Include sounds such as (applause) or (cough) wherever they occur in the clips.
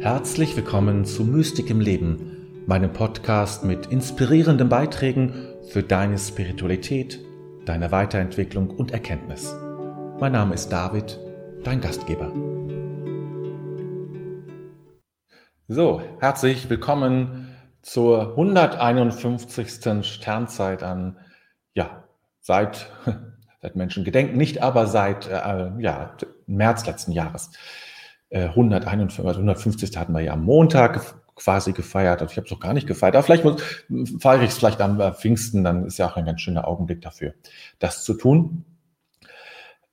Herzlich willkommen zu Mystik im Leben, meinem Podcast mit inspirierenden Beiträgen für deine Spiritualität, deine Weiterentwicklung und Erkenntnis. Mein Name ist David, dein Gastgeber. So, herzlich willkommen zur 151. Sternzeit an, ja, seit, (laughs) seit Menschen gedenken, nicht aber seit äh, ja, März letzten Jahres. 151, äh, also 150. hatten wir ja am Montag quasi gefeiert. Also ich habe es noch gar nicht gefeiert. Aber vielleicht feiere ich es vielleicht am äh, Pfingsten, dann ist ja auch ein ganz schöner Augenblick dafür, das zu tun.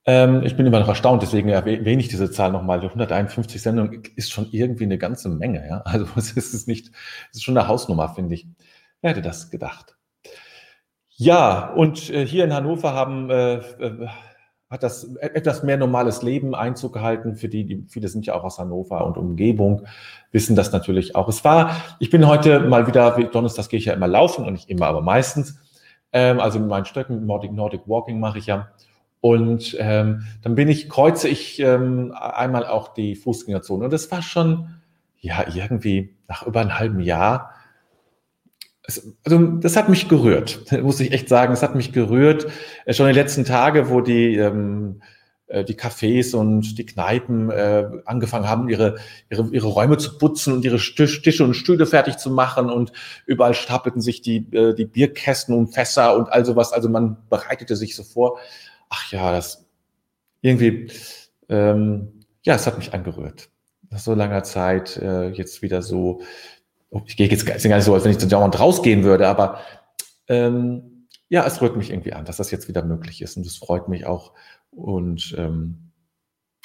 Ähm, ich bin immer noch erstaunt, deswegen erwähne ich diese Zahl nochmal. 151 Sendungen ist schon irgendwie eine ganze Menge. Ja? Also (laughs) es ist nicht, es ist schon eine Hausnummer, finde ich. Wer hätte das gedacht? Ja, und äh, hier in Hannover haben äh, äh hat das etwas mehr normales Leben Einzug gehalten. Für die, die, viele sind ja auch aus Hannover und Umgebung, wissen das natürlich auch. Es war, ich bin heute mal wieder, wie Donnerstag gehe ich ja immer laufen und nicht immer, aber meistens. Ähm, also mit meinen Stöcken, Nordic, Nordic Walking mache ich ja. Und ähm, dann bin ich, kreuze ich ähm, einmal auch die Fußgängerzone. Und das war schon, ja, irgendwie nach über einem halben Jahr also das hat mich gerührt, (laughs) muss ich echt sagen. Es hat mich gerührt. Äh, schon in den letzten Tagen, wo die, ähm, äh, die Cafés und die Kneipen äh, angefangen haben, ihre, ihre, ihre Räume zu putzen und ihre Tische und Stühle fertig zu machen und überall stapelten sich die, äh, die Bierkästen und Fässer und all sowas. Also man bereitete sich so vor. Ach ja, das irgendwie, ähm, ja, es hat mich angerührt. Nach so langer Zeit äh, jetzt wieder so ich gehe jetzt gar nicht so, als wenn ich zu dauernd rausgehen würde, aber ähm, ja, es rührt mich irgendwie an, dass das jetzt wieder möglich ist und es freut mich auch. Und ähm,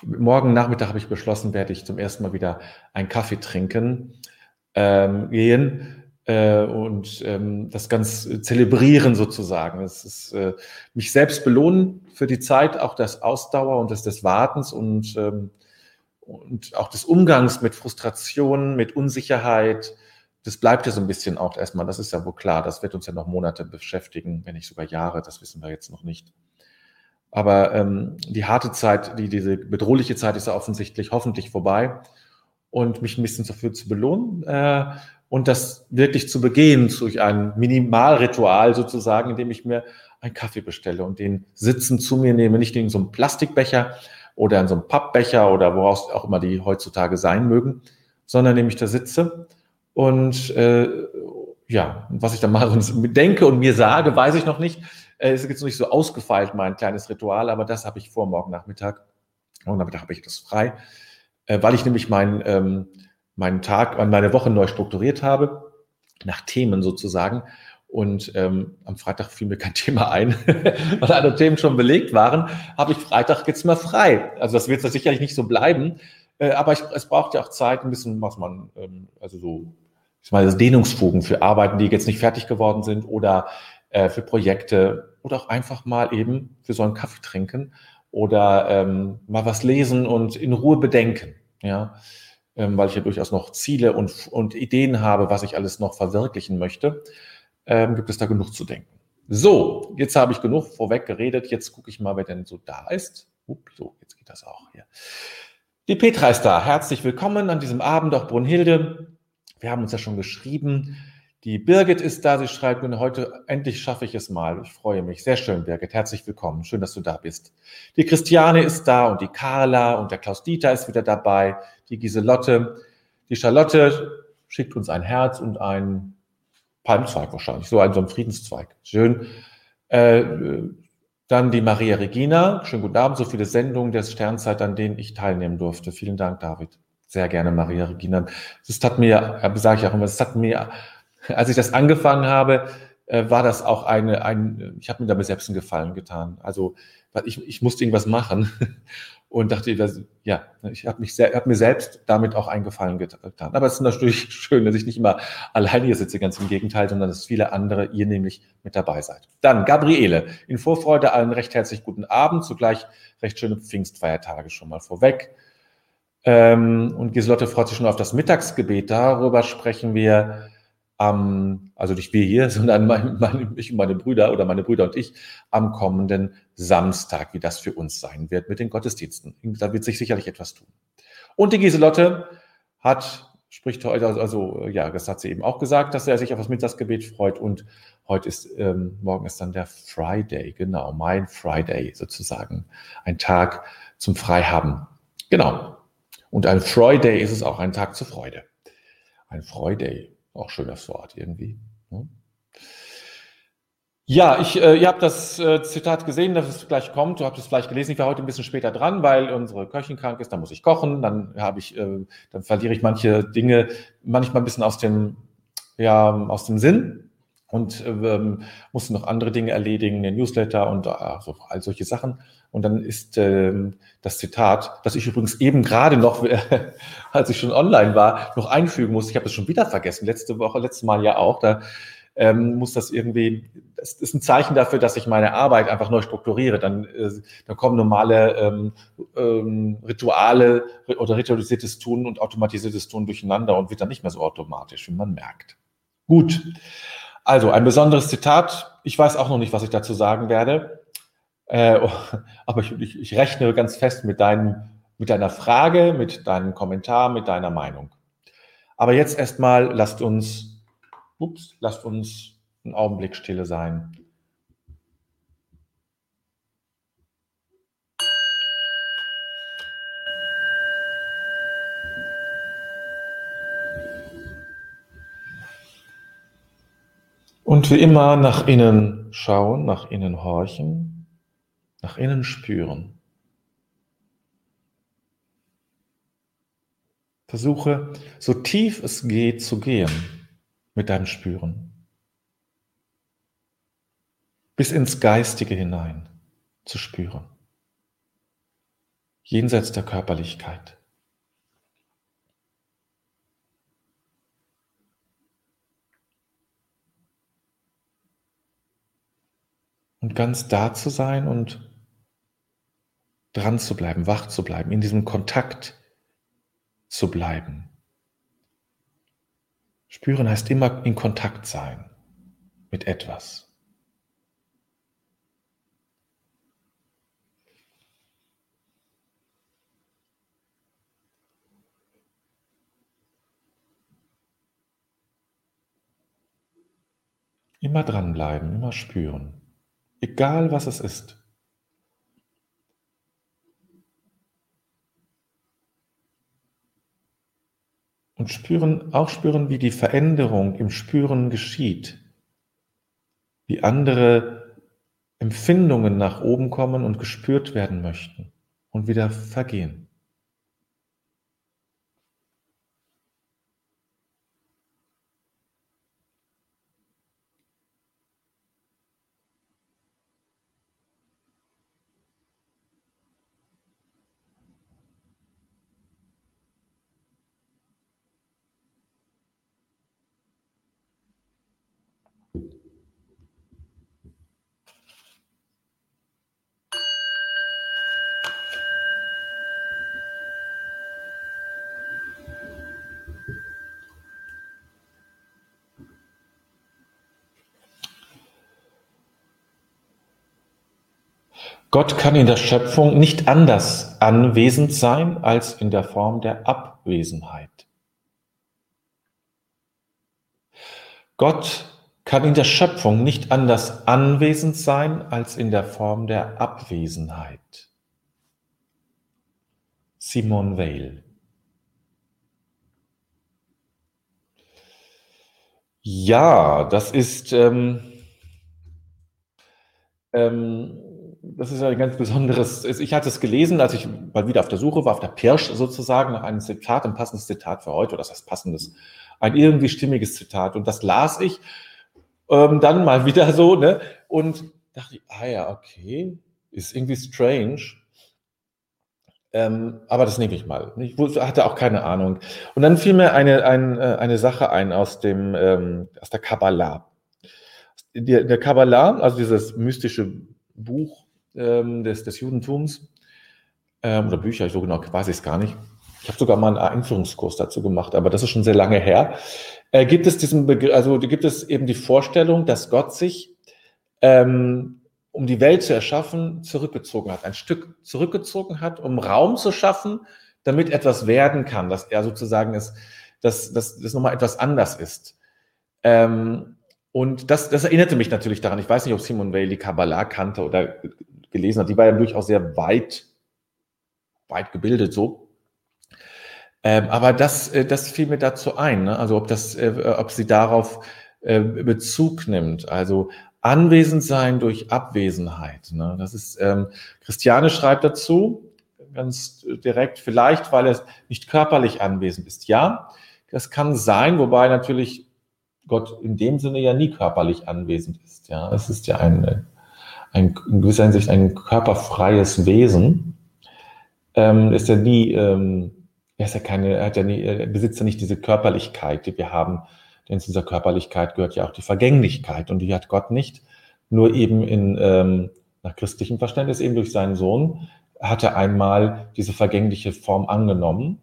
morgen Nachmittag habe ich beschlossen, werde ich zum ersten Mal wieder einen Kaffee trinken ähm, gehen äh, und ähm, das ganz zelebrieren sozusagen. Es ist äh, mich selbst belohnen für die Zeit, auch das Ausdauer und das des Wartens und ähm, und auch des Umgangs mit Frustration, mit Unsicherheit, das bleibt ja so ein bisschen auch erstmal, das ist ja wohl klar, das wird uns ja noch Monate beschäftigen, wenn nicht sogar Jahre, das wissen wir jetzt noch nicht. Aber ähm, die harte Zeit, die, diese bedrohliche Zeit ist ja offensichtlich hoffentlich vorbei und mich ein bisschen dafür zu belohnen äh, und das wirklich zu begehen durch ein Minimalritual sozusagen, indem ich mir einen Kaffee bestelle und den Sitzen zu mir nehme, nicht in so einem Plastikbecher oder in so einem Pappbecher oder woraus auch immer die heutzutage sein mögen, sondern indem ich da sitze und äh, ja, was ich dann mache und (laughs) denke und mir sage, weiß ich noch nicht. Äh, ist jetzt noch nicht so ausgefeilt, mein kleines Ritual, aber das habe ich vor morgen Nachmittag. Morgen Nachmittag habe ich das frei, äh, weil ich nämlich meinen ähm, meinen Tag, meine Woche neu strukturiert habe, nach Themen sozusagen. Und ähm, am Freitag fiel mir kein (laughs) Thema ein, (laughs) weil alle Themen schon belegt waren, habe ich Freitag jetzt mal frei. Also das wird sicherlich nicht so bleiben, äh, aber ich, es braucht ja auch Zeit, ein bisschen, was man, ähm, also so ich meine, Dehnungsfugen für Arbeiten, die jetzt nicht fertig geworden sind oder äh, für Projekte oder auch einfach mal eben für so einen Kaffee trinken oder ähm, mal was lesen und in Ruhe bedenken, ja, ähm, weil ich ja durchaus noch Ziele und, und Ideen habe, was ich alles noch verwirklichen möchte, ähm, gibt es da genug zu denken. So, jetzt habe ich genug vorweg geredet. Jetzt gucke ich mal, wer denn so da ist. Upp, so, jetzt geht das auch hier. Die Petra ist da. Herzlich willkommen an diesem Abend, auch Brunhilde. Wir haben uns ja schon geschrieben. Die Birgit ist da, sie schreibt mir heute, endlich schaffe ich es mal. Ich freue mich. Sehr schön, Birgit. Herzlich willkommen. Schön, dass du da bist. Die Christiane ist da und die Carla und der Klaus Dieter ist wieder dabei. Die Giselotte. Die Charlotte schickt uns ein Herz und ein Palmzweig wahrscheinlich. So ein, so ein Friedenszweig. Schön. Äh, dann die Maria Regina. Schönen guten Abend. So viele Sendungen der Sternzeit, an denen ich teilnehmen durfte. Vielen Dank, David. Sehr gerne, Maria Regina. Das hat mir, sage ich auch immer, das hat mir, als ich das angefangen habe, äh, war das auch eine, ein, ich habe mir damit selbst einen Gefallen getan. Also ich, ich musste irgendwas machen (laughs) und dachte, das, ja, ich habe mich hab mir selbst damit auch einen Gefallen getan. Aber es ist natürlich (laughs) schön, dass ich nicht immer alleine hier sitze, ganz im Gegenteil, sondern dass viele andere, ihr nämlich mit dabei seid. Dann Gabriele, in Vorfreude allen recht herzlich guten Abend, zugleich recht schöne Pfingstfeiertage schon mal vorweg. Ähm, und Giselotte freut sich schon auf das Mittagsgebet. Darüber sprechen wir am, also nicht wir hier, (laughs) sondern mein, meine, ich und meine Brüder oder meine Brüder und ich am kommenden Samstag, wie das für uns sein wird mit den Gottesdiensten. Da wird sich sicherlich etwas tun. Und die Giselotte hat spricht heute, also, also ja, das hat sie eben auch gesagt, dass er sich auf das Mittagsgebet freut und heute ist, ähm, morgen ist dann der Friday, genau, mein Friday sozusagen, ein Tag zum Freihaben. Genau. Und ein Friday ist es auch ein Tag zur Freude. Ein Friday, auch schönes Wort irgendwie. Ne? Ja, ich, äh, ihr habt das äh, Zitat gesehen, dass es gleich kommt. Du habt es vielleicht gelesen. Ich war heute ein bisschen später dran, weil unsere Köchin krank ist. Dann muss ich kochen. Dann habe ich, äh, dann verliere ich manche Dinge manchmal ein bisschen aus dem, ja, aus dem Sinn und ähm, musste noch andere Dinge erledigen, den Newsletter und also all solche Sachen. Und dann ist ähm, das Zitat, das ich übrigens eben gerade noch, (laughs) als ich schon online war, noch einfügen musste. Ich habe es schon wieder vergessen. Letzte Woche, letztes Mal ja auch. Da ähm, muss das irgendwie, das ist ein Zeichen dafür, dass ich meine Arbeit einfach neu strukturiere. Dann, äh, dann kommen normale ähm, ähm, Rituale oder ritualisiertes Tun und automatisiertes Tun durcheinander und wird dann nicht mehr so automatisch, wie man merkt. Gut. Also ein besonderes Zitat. Ich weiß auch noch nicht, was ich dazu sagen werde. Äh, aber ich, ich, ich rechne ganz fest mit, deinem, mit deiner Frage, mit deinem Kommentar, mit deiner Meinung. Aber jetzt erstmal lasst uns Ups, lasst uns einen Augenblick stille sein. Und wie immer nach innen schauen, nach innen horchen, nach innen spüren. Versuche, so tief es geht, zu gehen mit deinem Spüren. Bis ins Geistige hinein zu spüren. Jenseits der Körperlichkeit. Und ganz da zu sein und dran zu bleiben, wach zu bleiben, in diesem Kontakt zu bleiben. Spüren heißt immer in Kontakt sein mit etwas. Immer dranbleiben, immer spüren. Egal was es ist. und spüren, auch spüren, wie die Veränderung im Spüren geschieht, wie andere Empfindungen nach oben kommen und gespürt werden möchten und wieder vergehen. Gott kann in der Schöpfung nicht anders anwesend sein als in der Form der Abwesenheit. Gott kann in der Schöpfung nicht anders anwesend sein als in der Form der Abwesenheit. Simon Weil. Ja, das ist ähm, ähm, das ist ein ganz besonderes. Ich hatte es gelesen, als ich mal wieder auf der Suche war, auf der Pirsch sozusagen, nach einem Zitat, ein passendes Zitat für heute, oder das heißt passendes, ein irgendwie stimmiges Zitat. Und das las ich ähm, dann mal (laughs) wieder so, ne? Und dachte ich, ah ja, okay, ist irgendwie strange. Ähm, aber das nehme ich mal. Ich hatte auch keine Ahnung. Und dann fiel mir eine, eine, äh, eine Sache ein aus, dem, ähm, aus der Kabbalah. Der, der Kabbalah, also dieses mystische Buch, ähm, des, des Judentums ähm, oder Bücher, so genau weiß ich es gar nicht. Ich habe sogar mal einen Einführungskurs dazu gemacht, aber das ist schon sehr lange her. Äh, gibt es diesen Begriff, also gibt es eben die Vorstellung, dass Gott sich, ähm, um die Welt zu erschaffen, zurückgezogen hat, ein Stück zurückgezogen hat, um Raum zu schaffen, damit etwas werden kann, dass er sozusagen dass, dass das nochmal etwas anders ist. Ähm, und das, das erinnerte mich natürlich daran. Ich weiß nicht, ob Simon Weil die Kabbalah kannte oder gelesen hat. Die war ja durchaus sehr weit, weit gebildet so. Ähm, aber das, äh, das fiel mir dazu ein. Ne? Also ob, das, äh, ob sie darauf äh, Bezug nimmt. Also anwesend sein durch Abwesenheit. Ne? Das ist, ähm, Christiane schreibt dazu, ganz direkt, vielleicht, weil er nicht körperlich anwesend ist. Ja, das kann sein, wobei natürlich Gott in dem Sinne ja nie körperlich anwesend ist. Ja, es ist ja ein, ein in gewisser Hinsicht ein körperfreies Wesen. Ähm, ist ja nie, ähm, er ist ja keine, er hat ja nie, er besitzt ja nicht diese Körperlichkeit, die wir haben. Denn zu dieser Körperlichkeit gehört ja auch die Vergänglichkeit und die hat Gott nicht. Nur eben in, ähm, nach christlichem Verständnis eben durch seinen Sohn hat er einmal diese vergängliche Form angenommen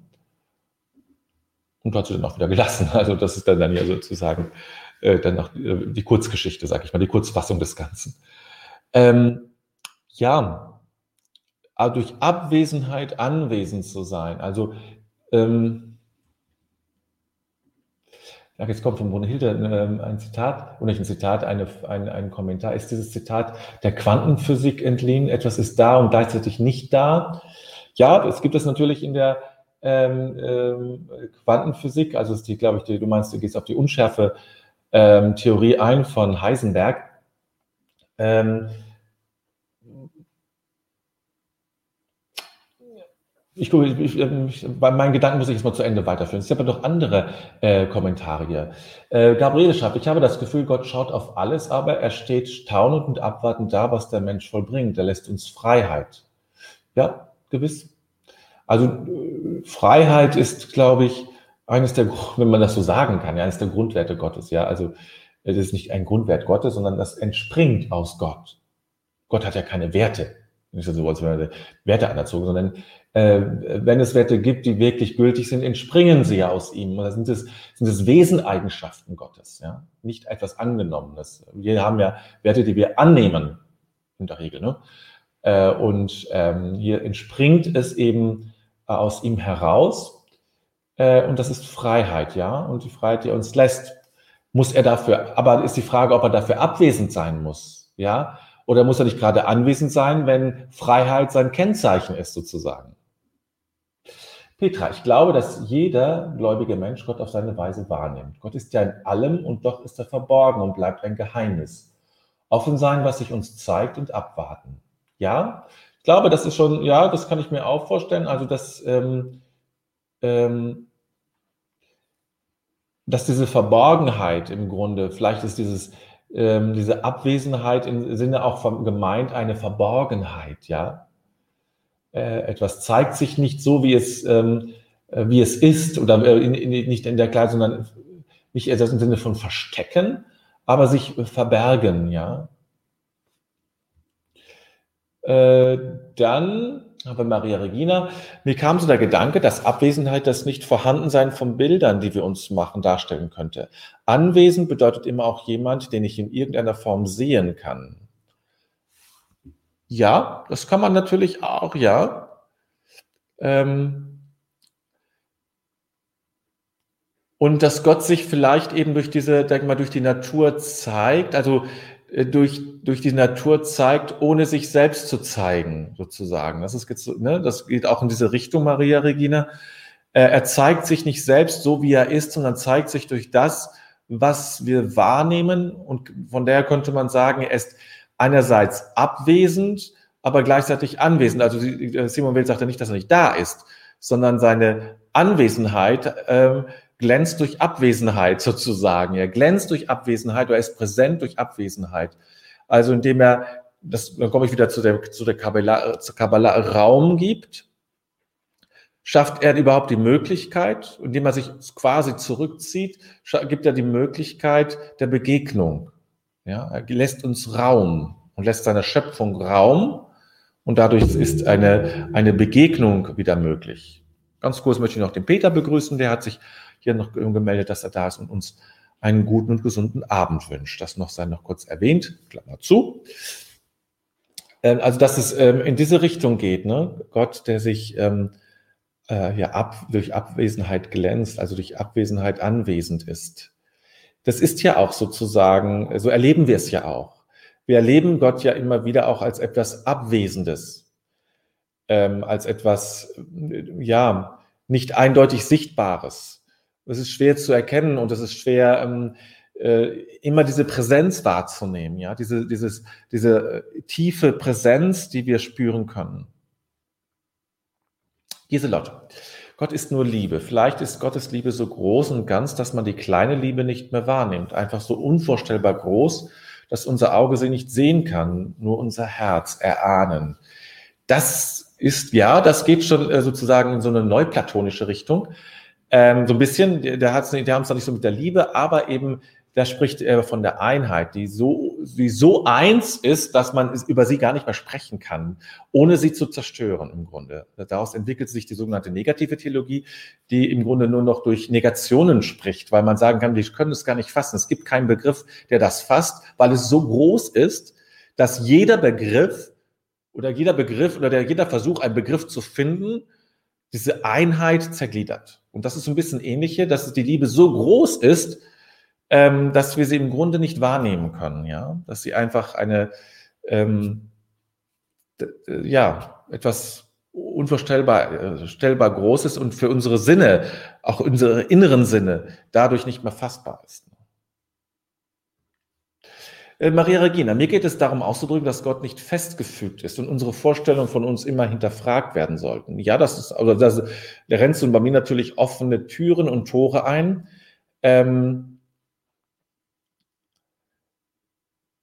und hat sie dann auch wieder gelassen. (laughs) Also das ist dann, ja sozusagen äh, dann noch äh, die Kurzgeschichte, sage ich mal, die Kurzfassung des Ganzen. Ähm, ja, aber durch Abwesenheit anwesend zu sein. Also ähm, jetzt kommt von Brunhilde ähm, ein Zitat, oder nicht ein Zitat, eine, ein, ein Kommentar. Ist dieses Zitat der Quantenphysik entliehen? Etwas ist da und gleichzeitig nicht da. Ja, es gibt es natürlich in der ähm, ähm, Quantenphysik, also ist die, glaube ich, die, du meinst, du gehst auf die Unschärfe-Theorie ähm, ein von Heisenberg. Ähm, ich ich, ich, bei meinen Gedanken muss ich jetzt mal zu Ende weiterführen. Es gibt aber noch andere äh, Kommentare. Äh, Gabriele schreibt, ich habe das Gefühl, Gott schaut auf alles, aber er steht staunend und abwartend da, was der Mensch vollbringt. Er lässt uns Freiheit. Ja, gewiss. Also äh, Freiheit ist, glaube ich, eines der, wenn man das so sagen kann, ja, eines der Grundwerte Gottes. Ja, also es ist nicht ein Grundwert Gottes, sondern das entspringt aus Gott. Gott hat ja keine Werte. Nicht so, als wenn er Werte anerzogen, sondern äh, wenn es Werte gibt, die wirklich gültig sind, entspringen sie ja aus ihm. Oder sind es, sind es Weseneigenschaften Gottes, ja? Nicht etwas Angenommenes. Wir haben ja Werte, die wir annehmen, in der Regel, ne? Äh, und ähm, hier entspringt es eben aus ihm heraus. Äh, und das ist Freiheit, ja. Und die Freiheit, die uns lässt, muss er dafür, aber ist die Frage, ob er dafür abwesend sein muss, ja. Oder muss er nicht gerade anwesend sein, wenn Freiheit sein Kennzeichen ist, sozusagen? Petra, ich glaube, dass jeder gläubige Mensch Gott auf seine Weise wahrnimmt. Gott ist ja in allem und doch ist er verborgen und bleibt ein Geheimnis. Offen sein, was sich uns zeigt und abwarten. Ja, ich glaube, das ist schon, ja, das kann ich mir auch vorstellen. Also, dass, ähm, ähm, dass diese Verborgenheit im Grunde, vielleicht ist dieses, ähm, diese Abwesenheit im Sinne auch von gemeint eine Verborgenheit, ja. Äh, etwas zeigt sich nicht so, wie es, ähm, äh, wie es ist, oder äh, in, in, nicht in der Klarheit, sondern nicht im Sinne von verstecken, aber sich verbergen, ja. Äh, dann aber Maria Regina, mir kam so der Gedanke, dass Abwesenheit das Nicht-Vorhandensein von Bildern, die wir uns machen, darstellen könnte. Anwesend bedeutet immer auch jemand, den ich in irgendeiner Form sehen kann. Ja, das kann man natürlich auch, ja. Ähm und dass Gott sich vielleicht eben durch diese, denk mal, durch die Natur zeigt. Also durch, durch die Natur zeigt, ohne sich selbst zu zeigen, sozusagen. Das, ist, ne, das geht auch in diese Richtung, Maria Regina. Äh, er zeigt sich nicht selbst so, wie er ist, sondern zeigt sich durch das, was wir wahrnehmen. Und von daher könnte man sagen, er ist einerseits abwesend, aber gleichzeitig anwesend. Also äh, Simon Will sagt ja nicht, dass er nicht da ist, sondern seine Anwesenheit ähm, glänzt durch Abwesenheit sozusagen. Er glänzt durch Abwesenheit, er ist präsent durch Abwesenheit. Also indem er, das, dann komme ich wieder zu der, zu der Kabbalah, zur Kabbalah Raum gibt, schafft er überhaupt die Möglichkeit, indem er sich quasi zurückzieht, gibt er die Möglichkeit der Begegnung. Ja, er lässt uns Raum und lässt seiner Schöpfung Raum und dadurch ist eine, eine Begegnung wieder möglich. Ganz kurz möchte ich noch den Peter begrüßen, der hat sich hier noch gemeldet, dass er da ist und uns einen guten und gesunden Abend wünscht. Das noch sei noch kurz erwähnt, Klammer zu. Ähm, also, dass es ähm, in diese Richtung geht, ne? Gott, der sich ähm, äh, ja, ab, durch Abwesenheit glänzt, also durch Abwesenheit anwesend ist. Das ist ja auch sozusagen, so erleben wir es ja auch. Wir erleben Gott ja immer wieder auch als etwas Abwesendes, ähm, als etwas, ja, nicht eindeutig Sichtbares. Es ist schwer zu erkennen und es ist schwer, ähm, äh, immer diese Präsenz wahrzunehmen, ja, diese, dieses, diese äh, tiefe Präsenz, die wir spüren können. Giselotte. Gott ist nur Liebe. Vielleicht ist Gottes Liebe so groß und ganz, dass man die kleine Liebe nicht mehr wahrnimmt. Einfach so unvorstellbar groß, dass unser Auge sie nicht sehen kann, nur unser Herz erahnen. Das ist, ja, das geht schon äh, sozusagen in so eine neuplatonische Richtung. Ähm, so ein bisschen, der haben es noch nicht so mit der Liebe, aber eben da spricht er von der Einheit, die so, die so eins ist, dass man über sie gar nicht mehr sprechen kann, ohne sie zu zerstören im Grunde. Daraus entwickelt sich die sogenannte negative Theologie, die im Grunde nur noch durch Negationen spricht, weil man sagen kann, wir können es gar nicht fassen. Es gibt keinen Begriff, der das fasst, weil es so groß ist, dass jeder Begriff oder jeder Begriff oder der, jeder Versuch, einen Begriff zu finden, diese Einheit zergliedert. Und das ist ein bisschen ähnliche, dass die Liebe so groß ist, ähm, dass wir sie im Grunde nicht wahrnehmen können, ja, dass sie einfach eine, ähm, ja, etwas unvorstellbar äh, stellbar Großes und für unsere Sinne, auch unsere inneren Sinne, dadurch nicht mehr fassbar ist. Äh, Maria Regina, mir geht es darum auszudrücken, dass Gott nicht festgefügt ist und unsere Vorstellungen von uns immer hinterfragt werden sollten. Ja, das ist, also das, der rennt bei mir natürlich offene Türen und Tore ein. Ähm,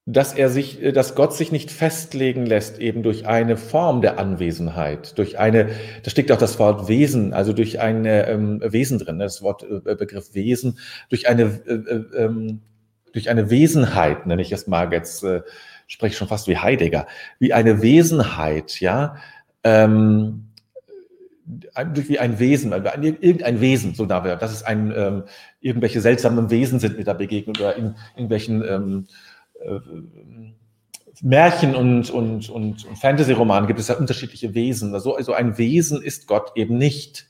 dass er sich, äh, dass Gott sich nicht festlegen lässt, eben durch eine Form der Anwesenheit, durch eine, da steckt auch das Wort Wesen, also durch eine ähm, Wesen drin, ne, das Wort äh, Begriff Wesen, durch eine, äh, äh, ähm, durch eine Wesenheit, nenne ich es mal jetzt, äh, spreche schon fast wie Heidegger, wie eine Wesenheit, ja, ähm, durch wie ein Wesen, irgendein Wesen, so da wäre, dass es ein ähm, irgendwelche seltsamen Wesen sind mit der Begegnung oder in irgendwelchen ähm, äh, Märchen und, und, und, und Fantasy-Romanen gibt es ja unterschiedliche Wesen. Also, also ein Wesen ist Gott eben nicht.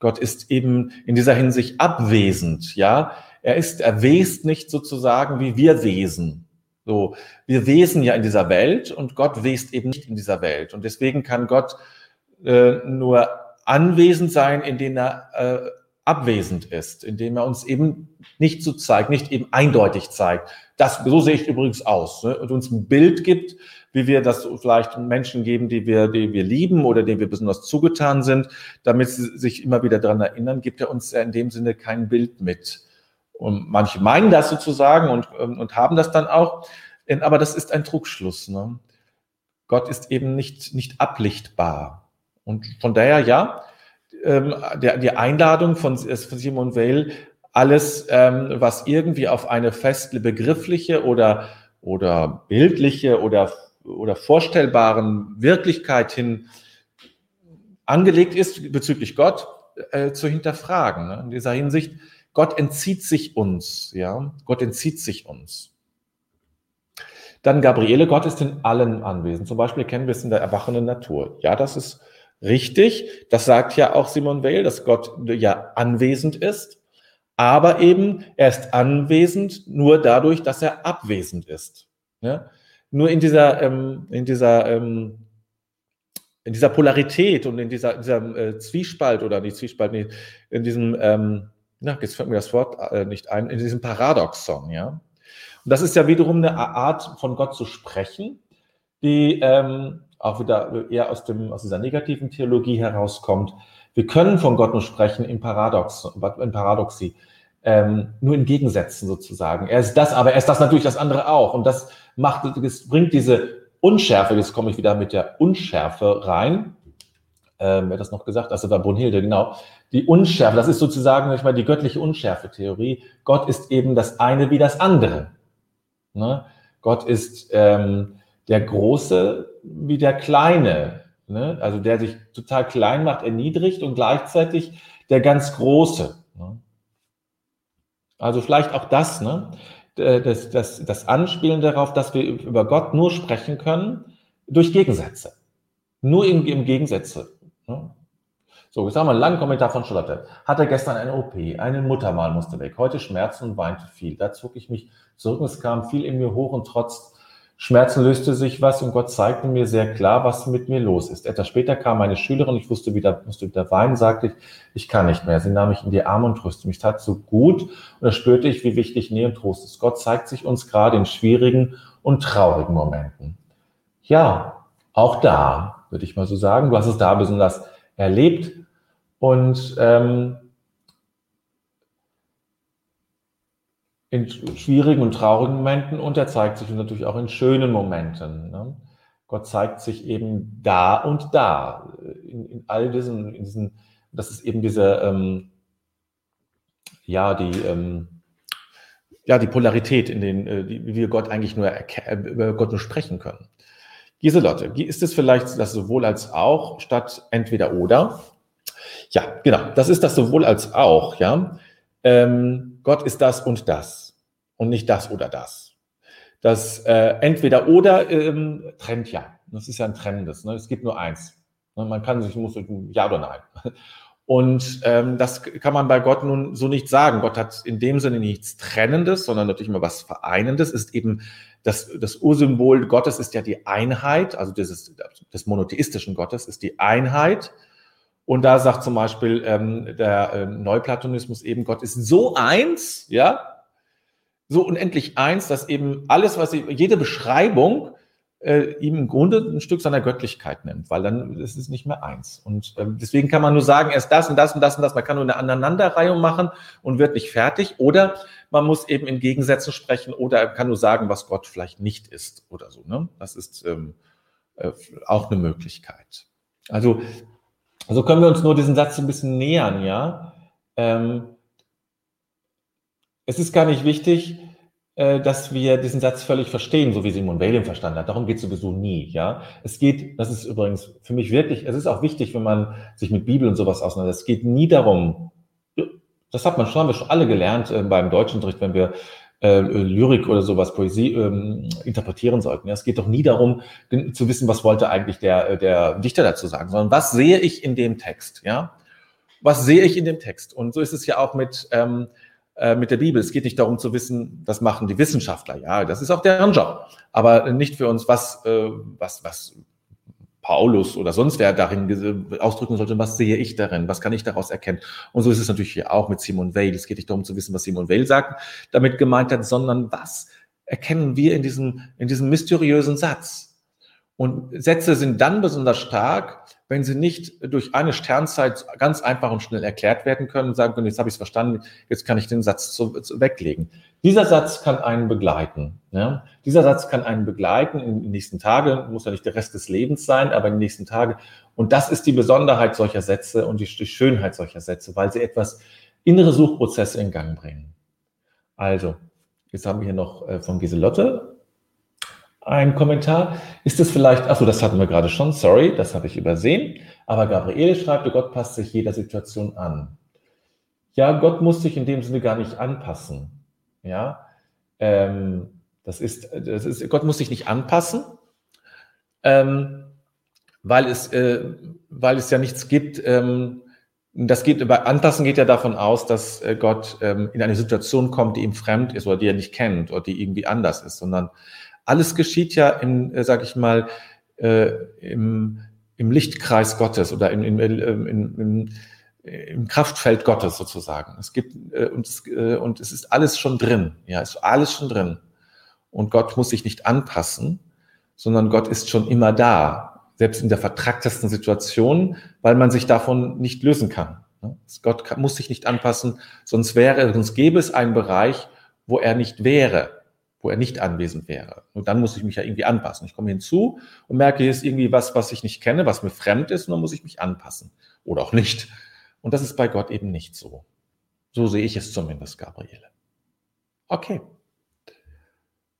Gott ist eben in dieser Hinsicht abwesend, ja. Er ist, er west nicht sozusagen wie wir Wesen. So, wir wesen ja in dieser Welt und Gott west eben nicht in dieser Welt. Und deswegen kann Gott äh, nur anwesend sein, indem er äh, abwesend ist, indem er uns eben nicht so zeigt, nicht eben eindeutig zeigt. Das, so sehe ich übrigens aus. Ne? Und uns ein Bild gibt, wie wir das vielleicht Menschen geben, die wir, die wir lieben oder denen wir besonders zugetan sind, damit sie sich immer wieder daran erinnern, gibt er uns in dem Sinne kein Bild mit. Und manche meinen das sozusagen und, und haben das dann auch. Aber das ist ein Trugschluss. Ne? Gott ist eben nicht, nicht ablichtbar. Und von daher, ja, ähm, der, die Einladung von, von Simon Weil, alles, ähm, was irgendwie auf eine feste begriffliche oder, oder bildliche oder, oder vorstellbaren Wirklichkeit hin angelegt ist bezüglich Gott, äh, zu hinterfragen. Ne? In dieser Hinsicht, Gott entzieht sich uns, ja, Gott entzieht sich uns. Dann Gabriele, Gott ist in allen anwesend. Zum Beispiel kennen wir es in der erwachenden Natur. Ja, das ist Richtig, das sagt ja auch Simon Weil, dass Gott ja anwesend ist, aber eben er ist anwesend nur dadurch, dass er abwesend ist. Ja? Nur in dieser, ähm, in dieser, ähm, in dieser Polarität und in dieser, dieser äh, Zwiespalt oder nicht Zwiespalt, nee, in diesem, ähm, na, jetzt fällt mir das Wort äh, nicht ein, in diesem Paradoxon, ja. Und das ist ja wiederum eine Art von Gott zu sprechen, die ähm, auch wieder eher aus, dem, aus dieser negativen Theologie herauskommt. Wir können von Gott nur sprechen im Paradox, in Paradoxie, ähm, nur in Gegensätzen sozusagen. Er ist das, aber er ist das natürlich das andere auch. Und das macht, das bringt diese Unschärfe, jetzt komme ich wieder mit der Unschärfe rein. Ähm, wer hat das noch gesagt? Also war Brunhilde, genau. Die Unschärfe, das ist sozusagen nicht mal die göttliche Unschärfe-Theorie. Gott ist eben das eine wie das andere. Ne? Gott ist ähm, der Große wie der Kleine. Ne? Also der sich total klein macht, erniedrigt und gleichzeitig der ganz Große. Ne? Also vielleicht auch das, ne? das, das, das Anspielen darauf, dass wir über Gott nur sprechen können durch Gegensätze. Nur im, im Gegensätze. So, jetzt haben wir einen langen Kommentar von Charlotte. Hatte gestern eine OP, eine Muttermal musste weg, heute Schmerzen und weinte viel. Da zog ich mich zurück und es kam viel in mir hoch und trotz Schmerzen löste sich was und Gott zeigte mir sehr klar, was mit mir los ist. Etwas später kam meine Schülerin, ich wusste wieder, musste wieder weinen, sagte ich, ich kann nicht mehr. Sie nahm mich in die Arme und tröstete mich. tat so gut und da spürte ich, wie wichtig Nähe und Trost ist. Gott zeigt sich uns gerade in schwierigen und traurigen Momenten. Ja, auch da, würde ich mal so sagen. Du hast es da besonders erlebt und ähm, in schwierigen und traurigen Momenten und er zeigt sich natürlich auch in schönen Momenten. Ne? Gott zeigt sich eben da und da, in, in all diesen, in diesen, das ist eben diese, ähm, ja, die, ähm, ja, die Polarität, in den, äh, die, wie wir Gott eigentlich nur äh, über Gott nur sprechen können. Giselotte, ist es vielleicht das sowohl als auch statt entweder oder? Ja, genau, das ist das sowohl als auch, ja. Ähm, Gott ist das und das und nicht das oder das. Das äh, entweder oder ähm, trennt ja. Das ist ja ein Trennendes. Ne? Es gibt nur eins. Ne? Man kann sich muss ja oder nein. Und ähm, das kann man bei Gott nun so nicht sagen. Gott hat in dem Sinne nichts Trennendes, sondern natürlich immer was Vereinendes. Ist eben das, das Ursymbol Gottes ist ja die Einheit, also dieses, des monotheistischen Gottes ist die Einheit. Und da sagt zum Beispiel ähm, der äh, Neuplatonismus eben, Gott ist so eins, ja, so unendlich eins, dass eben alles, was sie, jede Beschreibung äh, ihm im Grunde ein Stück seiner Göttlichkeit nimmt, weil dann ist es nicht mehr eins. Und ähm, deswegen kann man nur sagen, erst das und das und das und das. Man kann nur eine Aneinanderreihung machen und wird nicht fertig. Oder man muss eben in Gegensätzen sprechen oder kann nur sagen, was Gott vielleicht nicht ist oder so. Ne? Das ist ähm, äh, auch eine Möglichkeit. Also, also können wir uns nur diesen Satz ein bisschen nähern, ja. Ähm, es ist gar nicht wichtig, äh, dass wir diesen Satz völlig verstehen, so wie Simon Weil ihn verstanden hat. Darum geht es sowieso nie. Ja, es geht, das ist übrigens für mich wirklich, es ist auch wichtig, wenn man sich mit Bibel und sowas auseinandersetzt. Es geht nie darum, das hat man schon, haben wir schon alle gelernt äh, beim Deutschunterricht, wenn wir äh, Lyrik oder sowas, Poesie ähm, interpretieren sollten. Ja, es geht doch nie darum, zu wissen, was wollte eigentlich der, äh, der Dichter dazu sagen, sondern was sehe ich in dem Text? Ja, was sehe ich in dem Text? Und so ist es ja auch mit ähm, äh, mit der Bibel. Es geht nicht darum zu wissen, was machen die Wissenschaftler. Ja, das ist auch deren Job. Aber nicht für uns, was, äh, was, was Paulus oder sonst wer darin ausdrücken sollte, was sehe ich darin, was kann ich daraus erkennen. Und so ist es natürlich hier auch mit Simon Weil. Es geht nicht darum zu wissen, was Simon Weil sagt, damit gemeint hat, sondern was erkennen wir in diesem, in diesem mysteriösen Satz. Und Sätze sind dann besonders stark, wenn sie nicht durch eine Sternzeit ganz einfach und schnell erklärt werden können und sagen können, jetzt habe ich es verstanden, jetzt kann ich den Satz zu, zu weglegen. Dieser Satz kann einen begleiten. Ja? Dieser Satz kann einen begleiten in den nächsten Tagen, muss ja nicht der Rest des Lebens sein, aber in den nächsten Tagen. Und das ist die Besonderheit solcher Sätze und die, die Schönheit solcher Sätze, weil sie etwas innere Suchprozesse in Gang bringen. Also, jetzt haben wir hier noch äh, von Giselotte ein Kommentar. Ist es vielleicht, achso, das hatten wir gerade schon, sorry, das habe ich übersehen. Aber Gabriele schreibt, Gott passt sich jeder Situation an. Ja, Gott muss sich in dem Sinne gar nicht anpassen. Ja, ähm, das ist, das ist, Gott muss sich nicht anpassen, ähm, weil es, äh, weil es ja nichts gibt. Ähm, das geht, bei Anpassen geht ja davon aus, dass äh, Gott ähm, in eine Situation kommt, die ihm fremd ist oder die er nicht kennt oder die irgendwie anders ist, sondern alles geschieht ja im, äh, sag ich mal, äh, im, im Lichtkreis Gottes oder im, im, im, im, im Kraftfeld Gottes sozusagen. Es gibt äh, und, es, äh, und es ist alles schon drin. Ja, ist alles schon drin. Und Gott muss sich nicht anpassen, sondern Gott ist schon immer da, selbst in der vertracktesten Situation, weil man sich davon nicht lösen kann. Gott kann, muss sich nicht anpassen, sonst wäre, sonst gäbe es einen Bereich, wo er nicht wäre wo er nicht anwesend wäre. Und dann muss ich mich ja irgendwie anpassen. Ich komme hinzu und merke, hier ist irgendwie was, was ich nicht kenne, was mir fremd ist, und dann muss ich mich anpassen. Oder auch nicht. Und das ist bei Gott eben nicht so. So sehe ich es zumindest, Gabriele. Okay.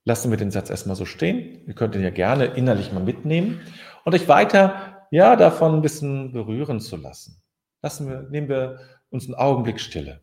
Lassen wir den Satz erstmal so stehen. Ihr könnt ihn ja gerne innerlich mal mitnehmen und euch weiter, ja, davon ein bisschen berühren zu lassen. Lassen wir, nehmen wir uns einen Augenblick Stille.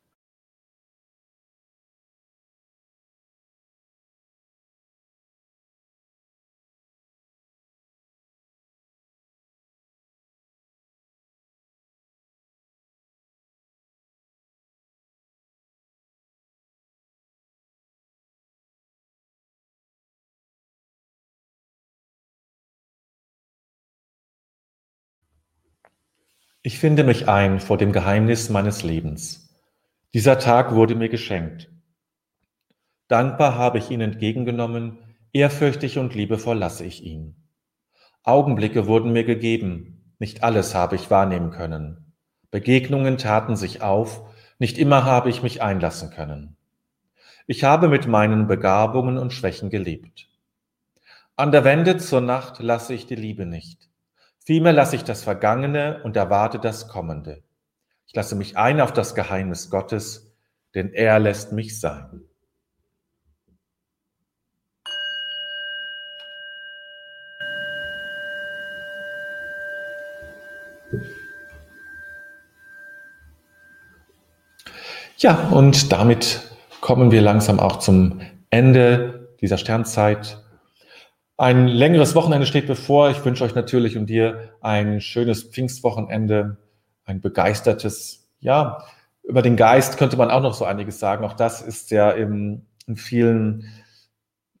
Ich finde mich ein vor dem Geheimnis meines Lebens. Dieser Tag wurde mir geschenkt. Dankbar habe ich ihn entgegengenommen, ehrfürchtig und liebevoll lasse ich ihn. Augenblicke wurden mir gegeben, nicht alles habe ich wahrnehmen können. Begegnungen taten sich auf, nicht immer habe ich mich einlassen können. Ich habe mit meinen Begabungen und Schwächen gelebt. An der Wende zur Nacht lasse ich die Liebe nicht. Vielmehr lasse ich das Vergangene und erwarte das Kommende. Ich lasse mich ein auf das Geheimnis Gottes, denn er lässt mich sein. Ja, und damit kommen wir langsam auch zum Ende dieser Sternzeit. Ein längeres Wochenende steht bevor. Ich wünsche euch natürlich und dir ein schönes Pfingstwochenende, ein begeistertes, ja, über den Geist könnte man auch noch so einiges sagen. Auch das ist ja in, in vielen,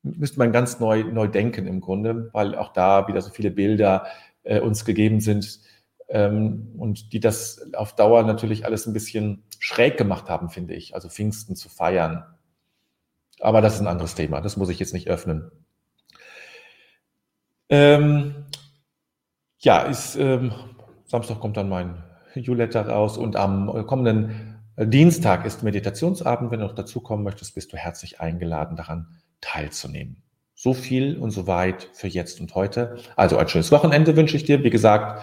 müsste man ganz neu, neu denken im Grunde, weil auch da wieder so viele Bilder äh, uns gegeben sind ähm, und die das auf Dauer natürlich alles ein bisschen schräg gemacht haben, finde ich. Also Pfingsten zu feiern. Aber das ist ein anderes Thema. Das muss ich jetzt nicht öffnen. Ähm, ja, ist, ähm, Samstag kommt dann mein Newsletter raus und am kommenden Dienstag ist Meditationsabend. Wenn du noch dazukommen möchtest, bist du herzlich eingeladen, daran teilzunehmen. So viel und so weit für jetzt und heute. Also ein schönes Wochenende wünsche ich dir. Wie gesagt,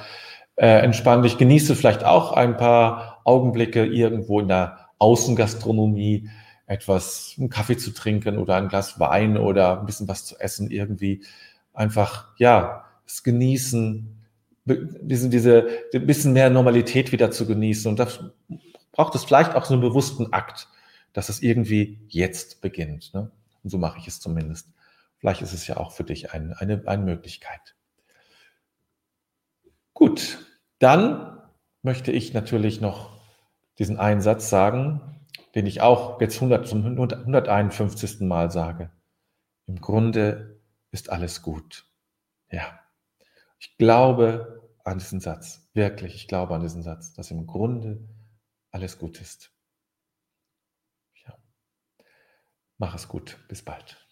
äh, entspann dich, genieße vielleicht auch ein paar Augenblicke irgendwo in der Außengastronomie, etwas, einen Kaffee zu trinken oder ein Glas Wein oder ein bisschen was zu essen irgendwie einfach, ja, es genießen, diese, diese, ein bisschen mehr Normalität wieder zu genießen. Und das braucht es vielleicht auch so einen bewussten Akt, dass es irgendwie jetzt beginnt. Ne? Und so mache ich es zumindest. Vielleicht ist es ja auch für dich ein, eine, eine Möglichkeit. Gut, dann möchte ich natürlich noch diesen einen Satz sagen, den ich auch jetzt 100, zum 151. Mal sage. Im Grunde ist alles gut. Ja, ich glaube an diesen Satz, wirklich, ich glaube an diesen Satz, dass im Grunde alles gut ist. Ja. Mach es gut, bis bald.